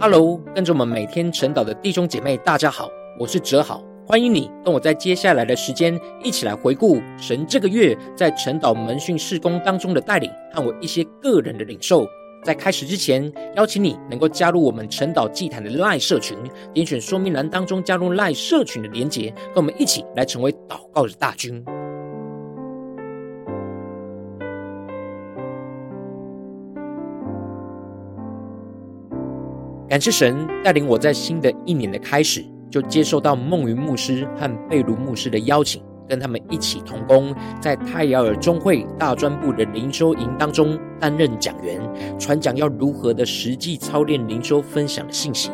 Hello，跟着我们每天晨祷的弟兄姐妹，大家好，我是哲豪，欢迎你跟我在接下来的时间一起来回顾神这个月在晨祷门训事工当中的带领和我一些个人的领受。在开始之前，邀请你能够加入我们晨祷祭坛的赖社群，点选说明栏当中加入赖社群的连结，跟我们一起来成为祷告的大军。感谢神带领我在新的一年的开始，就接受到梦云牧师和贝卢牧师的邀请，跟他们一起同工，在泰雅尔中会大专部的灵修营当中担任讲员，传讲要如何的实际操练灵修分享的信息。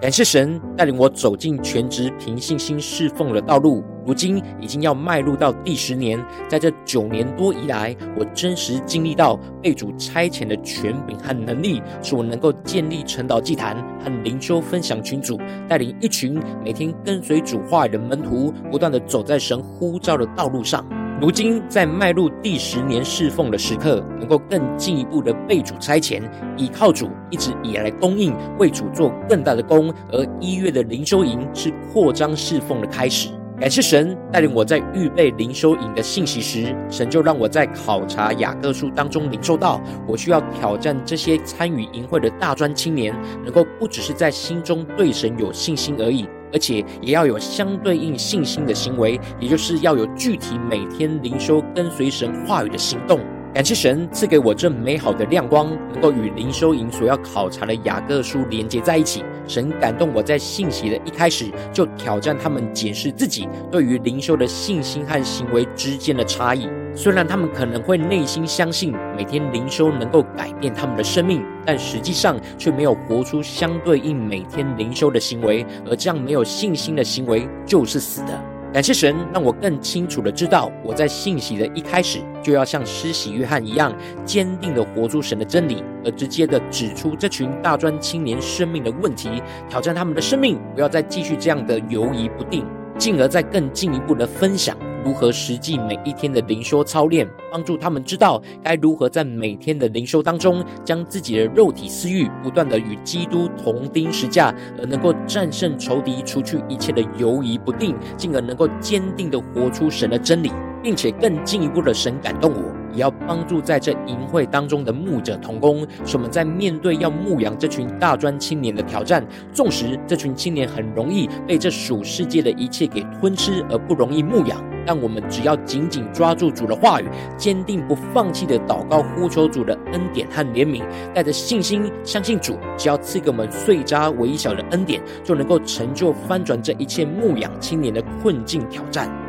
感谢神带领我走进全职凭信心侍奉的道路，如今已经要迈入到第十年。在这九年多以来，我真实经历到被主差遣的权柄和能力，使我能够建立晨祷祭坛和灵修分享群组，带领一群每天跟随主话语的门徒，不断的走在神呼召的道路上。如今在迈入第十年侍奉的时刻，能够更进一步的被主差遣，倚靠主一直以来供应，为主做更大的工。而一月的灵修营是扩张侍奉的开始。感谢神带领我在预备灵修营的信息时，神就让我在考察雅各书当中领受到，我需要挑战这些参与营会的大专青年，能够不只是在心中对神有信心而已。而且也要有相对应信心的行为，也就是要有具体每天灵修跟随神话语的行动。感谢神赐给我这美好的亮光，能够与灵修营所要考察的雅各书连接在一起。神感动我在信息的一开始就挑战他们解释自己对于灵修的信心和行为之间的差异。虽然他们可能会内心相信每天灵修能够改变他们的生命，但实际上却没有活出相对应每天灵修的行为，而这样没有信心的行为就是死的。感谢神让我更清楚的知道，我在信息的一开始就要像施洗约翰一样，坚定的活出神的真理，而直接的指出这群大专青年生命的问题，挑战他们的生命，不要再继续这样的犹疑不定，进而再更进一步的分享。如何实际每一天的灵修操练，帮助他们知道该如何在每天的灵修当中，将自己的肉体私欲不断的与基督同钉十架，而能够战胜仇敌，除去一切的犹疑不定，进而能够坚定的活出神的真理。并且更进一步的神感动我，也要帮助在这营会当中的牧者同工，使我们在面对要牧养这群大专青年的挑战，纵使这群青年很容易被这属世界的一切给吞吃而不容易牧养，但我们只要紧紧抓住主的话语，坚定不放弃的祷告呼求主的恩典和怜悯，带着信心相信主，只要赐给我们碎渣微小的恩典，就能够成就翻转这一切牧养青年的困境挑战。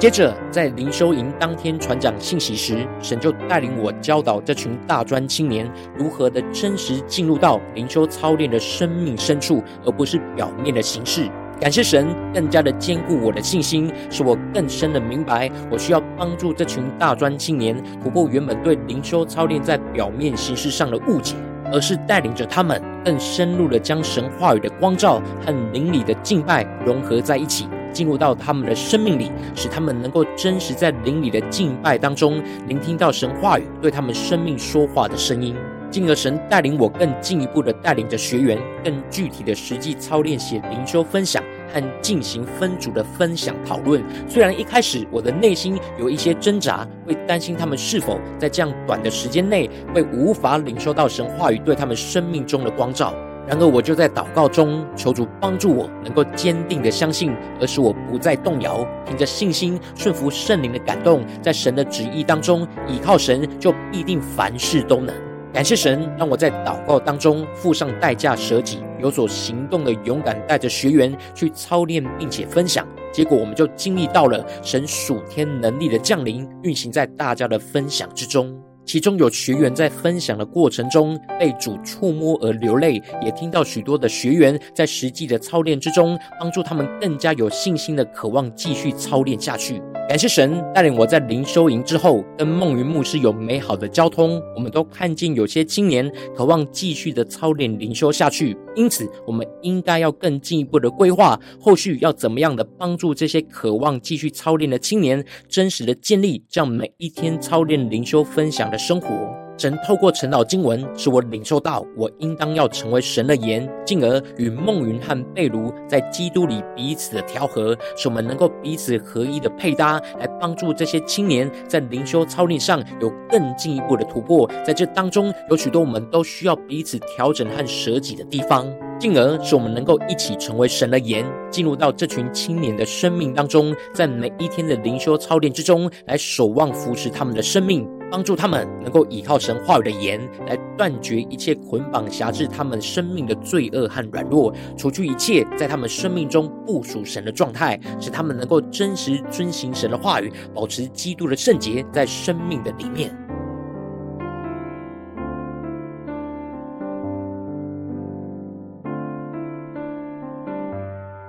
接着，在灵修营当天传讲信息时，神就带领我教导这群大专青年如何的真实进入到灵修操练的生命深处，而不是表面的形式。感谢神更加的坚固我的信心，使我更深的明白，我需要帮助这群大专青年突破原本对灵修操练在表面形式上的误解，而是带领着他们更深入的将神话语的光照和灵里的敬拜融合在一起。进入到他们的生命里，使他们能够真实在灵里的敬拜当中，聆听到神话语对他们生命说话的声音。进而神带领我更进一步的带领着学员，更具体的实际操练写灵修分享和进行分组的分享讨论。虽然一开始我的内心有一些挣扎，会担心他们是否在这样短的时间内会无法领受到神话语对他们生命中的光照。然而，我就在祷告中求主帮助我，能够坚定的相信，而使我不再动摇，凭着信心顺服圣灵的感动，在神的旨意当中倚靠神，就必定凡事都能。感谢神，让我在祷告当中付上代价舍己，有所行动的勇敢，带着学员去操练，并且分享。结果，我们就经历到了神属天能力的降临，运行在大家的分享之中。其中有学员在分享的过程中被主触摸而流泪，也听到许多的学员在实际的操练之中，帮助他们更加有信心的渴望继续操练下去。感谢神带领我在灵修营之后，跟梦云牧师有美好的交通。我们都看见有些青年渴望继续的操练灵修下去，因此我们应该要更进一步的规划，后续要怎么样的帮助这些渴望继续操练的青年，真实的建立这样每一天操练灵修分享的生活。神透过晨祷经文，使我领受到我应当要成为神的盐，进而与孟云和贝卢在基督里彼此的调和，使我们能够彼此合一的配搭，来帮助这些青年在灵修操练上有更进一步的突破。在这当中，有许多我们都需要彼此调整和舍己的地方，进而使我们能够一起成为神的盐，进入到这群青年的生命当中，在每一天的灵修操练之中，来守望扶持他们的生命。帮助他们能够依靠神话语的言来断绝一切捆绑辖制他们生命的罪恶和软弱，除去一切在他们生命中不属神的状态，使他们能够真实遵行神的话语，保持基督的圣洁在生命的里面。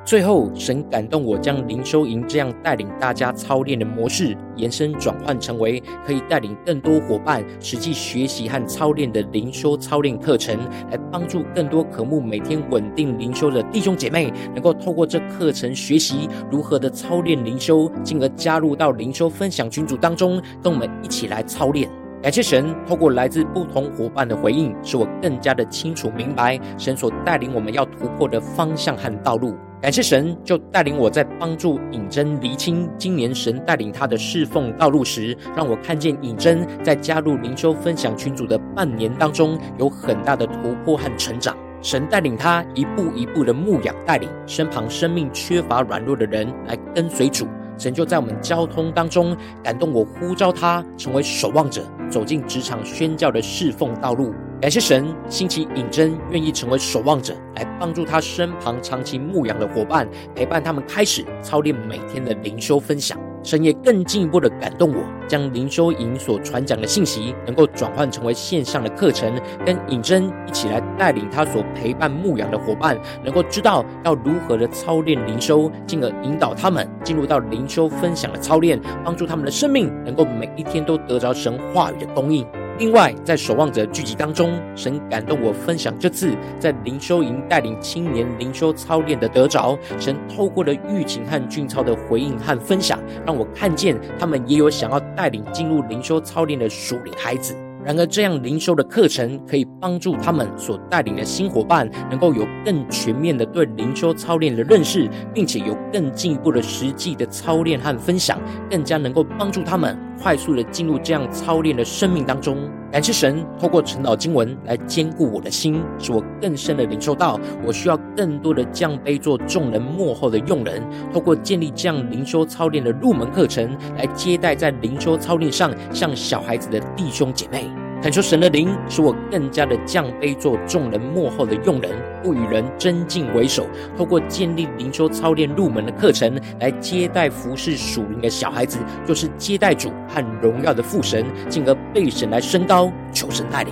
最后，神感动我，将灵修营这样带领大家操练的模式延伸转换成为可以带领更多伙伴实际学习和操练的灵修操练课程，来帮助更多渴慕每天稳定灵修的弟兄姐妹，能够透过这课程学习如何的操练灵修，进而加入到灵修分享群组当中，跟我们一起来操练。感谢神，透过来自不同伙伴的回应，使我更加的清楚明白神所带领我们要突破的方向和道路。感谢神，就带领我在帮助尹珍厘清今年神带领他的侍奉道路时，让我看见尹珍在加入灵修分享群组的半年当中，有很大的突破和成长。神带领他一步一步的牧养带领身旁生命缺乏软弱的人来跟随主。神就在我们交通当中感动我，呼召他成为守望者，走进职场宣教的侍奉道路。感谢神兴起颖珍，愿意成为守望者，来帮助他身旁长期牧养的伙伴，陪伴他们开始操练每天的灵修分享。神也更进一步的感动我，将灵修营所传讲的信息，能够转换成为线上的课程，跟尹真一起来带领他所陪伴牧养的伙伴，能够知道要如何的操练灵修，进而引导他们进入到灵修分享的操练，帮助他们的生命能够每一天都得着神话语的供应。另外，在守望者聚集当中，神感动我分享这次在灵修营带领青年灵修操练的得着。神透过了玉琴和俊超的回应和分享，让我看见他们也有想要带领进入灵修操练的属灵孩子。然而，这样灵修的课程可以帮助他们所带领的新伙伴，能够有更全面的对灵修操练的认识，并且有更进一步的实际的操练和分享，更加能够帮助他们快速的进入这样操练的生命当中。感谢神，透过晨祷经文来兼顾我的心，使我更深的领受到，我需要更多的降卑做众人幕后的用人。透过建立这样灵修操练的入门课程，来接待在灵修操练上像小孩子的弟兄姐妹。恳求神的灵，使我更加的降卑，做众人幕后的用人，不与人争竞为首。透过建立灵修操练入门的课程，来接待服侍属灵的小孩子，就是接待主和荣耀的父神，进而被神来升高。求神带领。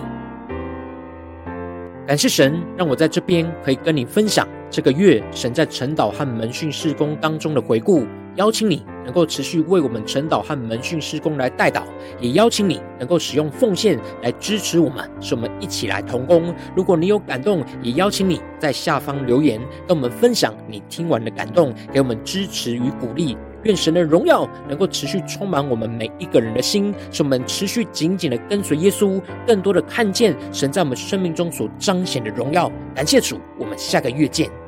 感谢神，让我在这边可以跟你分享这个月神在晨祷和门训事工当中的回顾。邀请你能够持续为我们晨祷和门训施工来代祷，也邀请你能够使用奉献来支持我们，使我们一起来同工。如果你有感动，也邀请你在下方留言，跟我们分享你听完的感动，给我们支持与鼓励。愿神的荣耀能够持续充满我们每一个人的心，使我们持续紧紧的跟随耶稣，更多的看见神在我们生命中所彰显的荣耀。感谢主，我们下个月见。